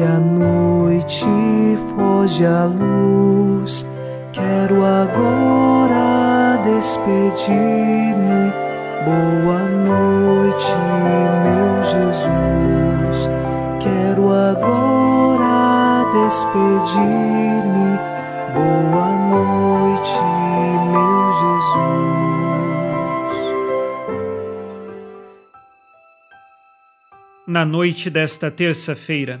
Desce a noite, foge a luz. Quero agora despedir-me. Boa noite, meu Jesus. Quero agora despedir-me. Boa noite, meu Jesus. Na noite desta terça-feira,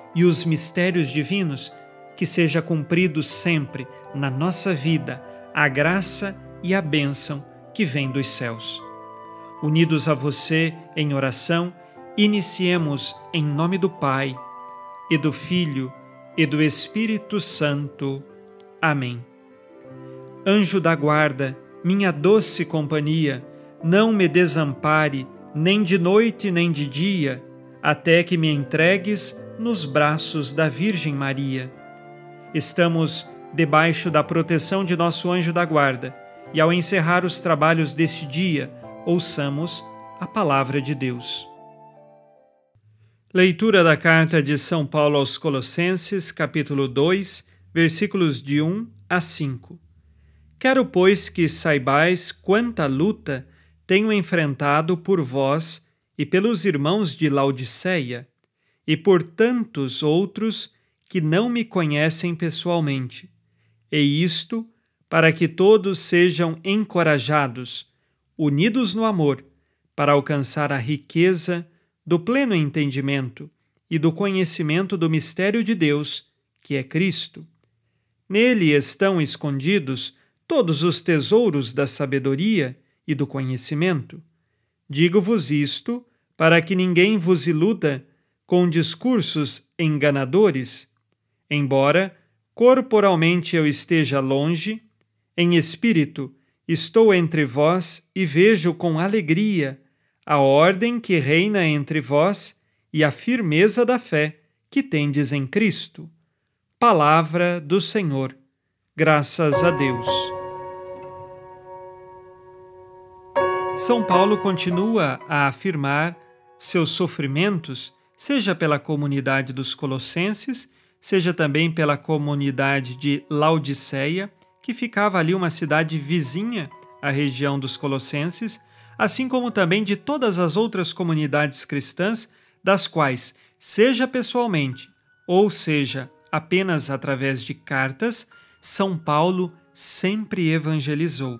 e os mistérios divinos, que seja cumprido sempre na nossa vida a graça e a bênção que vem dos céus. Unidos a você em oração, iniciemos em nome do Pai, e do Filho, e do Espírito Santo. Amém. Anjo da guarda, minha doce companhia, não me desampare, nem de noite nem de dia, até que me entregues nos braços da Virgem Maria. Estamos debaixo da proteção de nosso anjo da guarda, e ao encerrar os trabalhos deste dia, ouçamos a palavra de Deus. Leitura da carta de São Paulo aos Colossenses, capítulo 2, versículos de 1 a 5. Quero, pois, que saibais quanta luta tenho enfrentado por vós e pelos irmãos de Laodiceia, e por tantos outros que não me conhecem pessoalmente, e isto para que todos sejam encorajados, unidos no amor, para alcançar a riqueza do pleno entendimento e do conhecimento do mistério de Deus, que é Cristo. Nele estão escondidos todos os tesouros da sabedoria e do conhecimento. Digo-vos isto para que ninguém vos iluda com discursos enganadores. Embora corporalmente eu esteja longe, em espírito estou entre vós e vejo com alegria a ordem que reina entre vós e a firmeza da fé que tendes em Cristo. Palavra do Senhor. Graças a Deus. São Paulo continua a afirmar seus sofrimentos, seja pela comunidade dos Colossenses, seja também pela comunidade de Laodiceia, que ficava ali uma cidade vizinha à região dos Colossenses, assim como também de todas as outras comunidades cristãs, das quais, seja pessoalmente ou seja apenas através de cartas, São Paulo sempre evangelizou.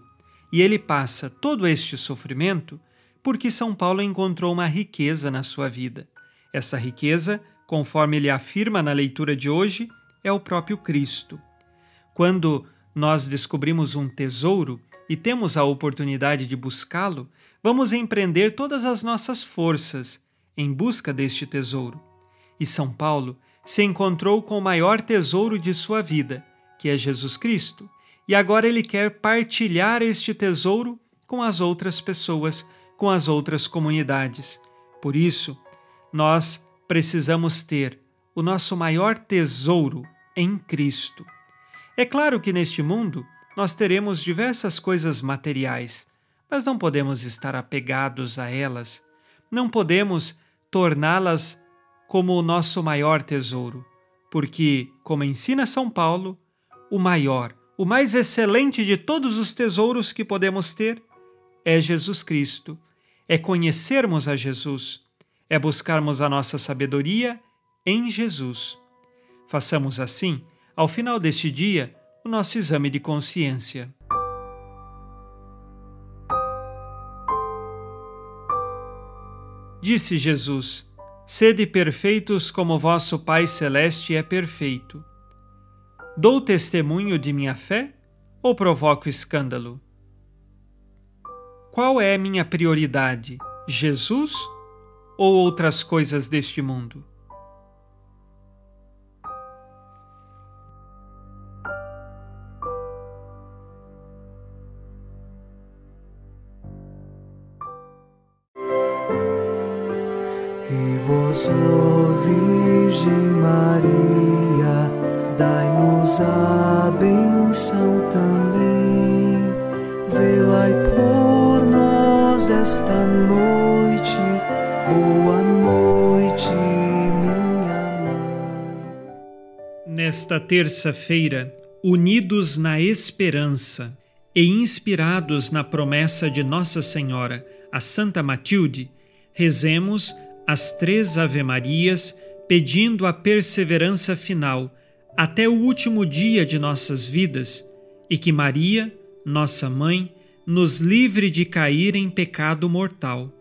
E ele passa todo este sofrimento porque São Paulo encontrou uma riqueza na sua vida. Essa riqueza, conforme ele afirma na leitura de hoje, é o próprio Cristo. Quando nós descobrimos um tesouro e temos a oportunidade de buscá-lo, vamos empreender todas as nossas forças em busca deste tesouro. E São Paulo se encontrou com o maior tesouro de sua vida, que é Jesus Cristo, e agora ele quer partilhar este tesouro com as outras pessoas, com as outras comunidades. Por isso, nós precisamos ter o nosso maior tesouro em Cristo. É claro que neste mundo nós teremos diversas coisas materiais, mas não podemos estar apegados a elas, não podemos torná-las como o nosso maior tesouro, porque, como ensina São Paulo, o maior, o mais excelente de todos os tesouros que podemos ter é Jesus Cristo, é conhecermos a Jesus, é buscarmos a nossa sabedoria em Jesus. Façamos assim ao final deste dia, o nosso exame de consciência. Disse Jesus: Sede perfeitos como vosso Pai Celeste é perfeito. Dou testemunho de minha fé ou provoco escândalo? Qual é minha prioridade, Jesus ou outras coisas deste mundo. E vós, Virgem Maria, dai-nos a benção também, velai por nós esta noite Boa noite, minha mãe. Nesta terça-feira, unidos na esperança e inspirados na promessa de Nossa Senhora, a Santa Matilde, rezemos as três Ave-Marias pedindo a perseverança final até o último dia de nossas vidas e que Maria, nossa mãe, nos livre de cair em pecado mortal.